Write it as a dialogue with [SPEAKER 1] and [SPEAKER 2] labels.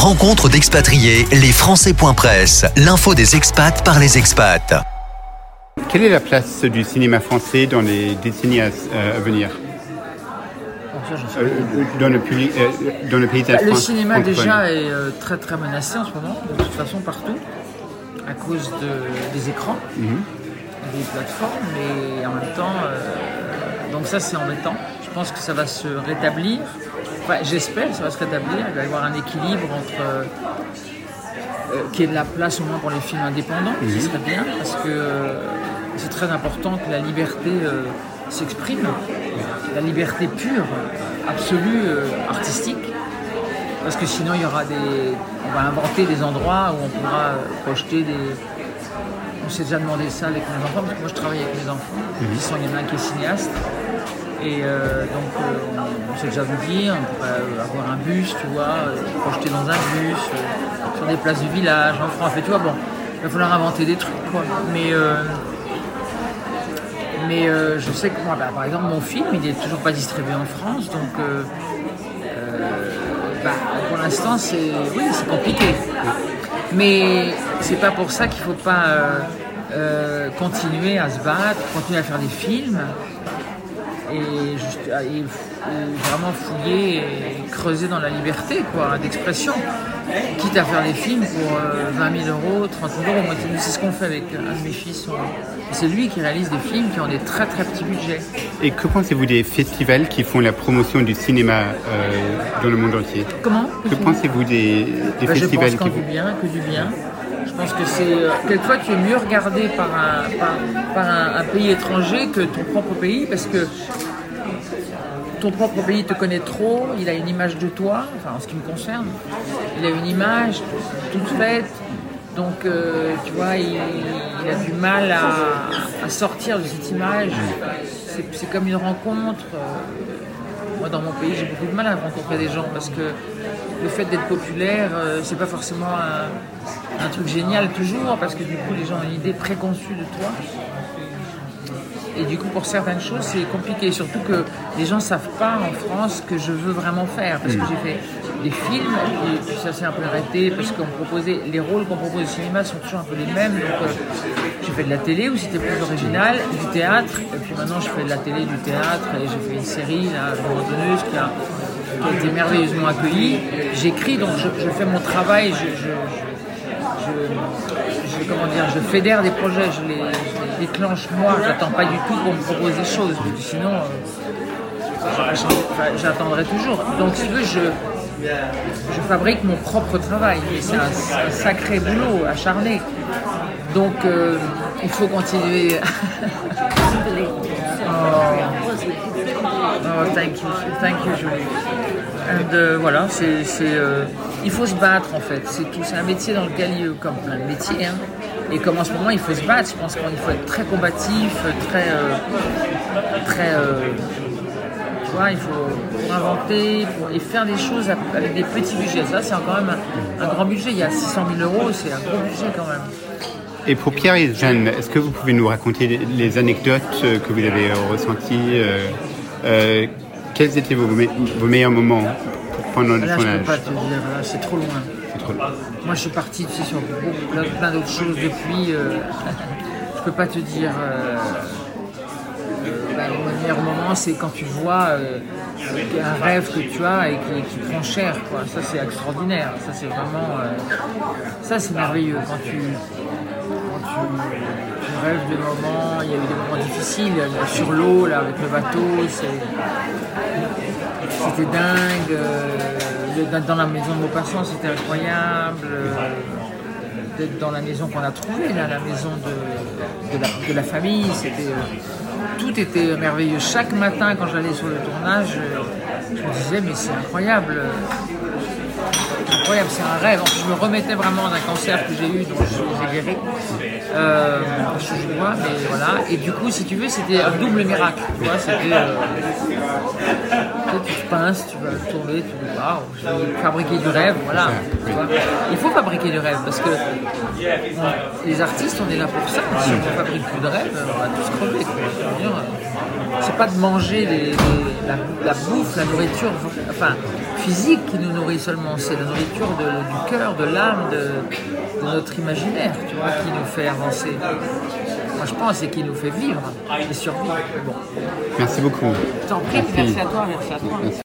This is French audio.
[SPEAKER 1] Rencontre d'expatriés, les Français.press, l'info des expats par les expats.
[SPEAKER 2] Quelle est la place du cinéma français dans les décennies à, euh, à venir euh, dans, le public, euh, dans le pays de la
[SPEAKER 3] Bah, Le
[SPEAKER 2] France
[SPEAKER 3] cinéma déjà est très très menacé en ce moment, de toute façon partout, à cause de- des écrans,
[SPEAKER 2] Mhm.
[SPEAKER 3] des plateformes, mais en même temps, euh, donc ça c'est embêtant. Je pense que ça va se rétablir, enfin j'espère que ça va se rétablir, il va y avoir un équilibre entre euh, euh, qu'il y ait de la place au moins pour les films indépendants, ce serait bien, parce que euh, c'est très important que la liberté s'exprime, la liberté pure, absolue, artistique. Parce que sinon, il y aura des. On va inventer des endroits où on pourra projeter des. On s'est déjà demandé ça avec mes enfants, parce que moi je travaille avec mes enfants, qui sont, il y en a un qui est cinéaste. Et euh, donc, euh, on, on s'est déjà vu dire, on pourrait euh, avoir un bus, tu vois, euh, projeter dans un bus, euh, sur des places du village, en France. Et tu vois, bon, il va falloir inventer des trucs, quoi. Mais. euh, mais euh, je sais que moi, bah, par exemple, mon film, il n'est toujours pas distribué en France, donc euh, euh, bah, pour l'instant, c'est oui, c'est compliqué. Mais c'est pas pour ça qu'il faut pas euh, euh, continuer à se battre, continuer à faire des films et, juste, à- et- vraiment fouiller et creuser dans la liberté quoi, d'expression. Quitte à faire des films pour euh, 20 000 euros, 30 000 euros. Moi, c'est- ce qu'on fait avec un de mes fils. C'est lui qui réalise des films qui ont des très très petits budgets.
[SPEAKER 2] Et que pensez-vous des festivals qui font la promotion du cinéma euh, dans le monde entier?
[SPEAKER 3] Comment?
[SPEAKER 2] Que pensez-vous des, des
[SPEAKER 3] Bah, je
[SPEAKER 2] festivals
[SPEAKER 3] pense
[SPEAKER 2] qui
[SPEAKER 3] du bien, que du bien. Je pense que c'est. euh, Quelquefois, tu es mieux regardé par un, par, un, pays étranger que ton propre pays parce que ton propre pays te connaît trop, il a une image de toi, enfin en ce qui me concerne, il a une image toute faite. Donc, euh, tu vois, il, a du mal à, sortir de cette image. C'est- C'est comme une rencontre. euh, moi, dans mon pays, j'ai beaucoup de mal à rencontrer des gens parce que le fait d'être populaire, euh, c'est pas forcément un, un truc génial toujours parce que du coup, les gens ont une idée préconçue de toi. Et du coup, pour certaines choses, c'est compliqué. Surtout que les gens savent pas en France ce que je veux vraiment faire. Parce que j'ai fait des films, et puis ça s'est un peu arrêté, parce qu'on proposait, les rôles qu'on propose au cinéma sont toujours un peu les mêmes. Donc, euh, j'ai fait de la télé où c'était plus original, du théâtre, et puis maintenant je fais de la télé, du théâtre, et j'ai fait une série, là, Abandonneuse, qui a, qui a été merveilleusement accueillie. J'écris, donc je, fais mon travail, je, comment dire, je fédère des projets, je les, déclenche moi, j'attends pas du tout qu'on me propose des choses, sinon euh, j'attendrai toujours. Donc si tu veux, je, je fabrique mon propre travail, c'est un, sacré boulot acharné. Donc euh, il faut continuer. Oh, thank you, thank you, Julie. And, euh, voilà, c'est, euh, il faut se battre en fait. C'est tout, c'est un métier dans lequel, il y a comme plein de métiers, hein. et comme en ce moment, il faut se battre. Je pense qu'il faut être très combatif, très, très, tu vois, il faut pour inventer, pour, et faire des choses avec des petits budgets. Ça, c'est quand même un, un grand budget. Il y a 600 000 euros, c'est un gros budget quand même.
[SPEAKER 2] Et pour Pierre et Jeanne, est-ce que vous pouvez nous raconter les- les anecdotes euh, que vous avez euh, ressenties euh, euh, Quels étaient vos, me- vos meilleurs moments pendant le
[SPEAKER 3] Là,
[SPEAKER 2] tournage
[SPEAKER 3] c'est trop loin.
[SPEAKER 2] Trop-
[SPEAKER 3] Moi, je suis parti tu sais, sur plein d'autres choses depuis. euh, je peux pas te dire. Euh, euh, bah, le meilleur moment, c'est quand tu vois euh, un rêve que tu as et qui, qui prend cher. Quoi. Ça, c'est extraordinaire. Ça, c'est vraiment. euh, ça, c'est merveilleux. Quand tu, quand tu, rêves de moments, il y a eu des moments difficiles là, sur l'eau, là, avec le bateau. C'était dingue. euh, dans la maison de Maupassant, c'était incroyable. euh, D'être dans la maison qu'on a trouvée, là, la maison de, de la famille, c'était. Tout était merveilleux. Chaque matin, quand j'allais sur le tournage, je me disais, mais c'est incroyable. incroyable, c'est un rêve. Je me remettais vraiment d'un cancer que j'ai eu, dont je- j'ai guéri. Euh, je suis joie, mais voilà. Et du coup, si tu veux, c'était un double miracle. Tu vois, c'était. euh, tu te pinces, tu vas tourner, tu dis waouh, je vais fabriquer du rêve, voilà. tu vois. Il faut fabriquer du rêve parce que les artistes, on est là pour ça. Si on ne fabrique plus de rêve, on va tous crever. quoi. Je veux dire, euh, C'est pas de manger les- les- la, la bouffe, la nourriture. Enfin, physique qui nous nourrit seulement, c'est la nourriture de- du cœur, de l'âme, de, de notre imaginaire, tu vois, qui nous fait avancer. Moi, je pense, et qui nous fait vivre et survivre. Bon,
[SPEAKER 2] Merci beaucoup.
[SPEAKER 3] je t'en prie, merci à toi, merci à toi.
[SPEAKER 2] Merci.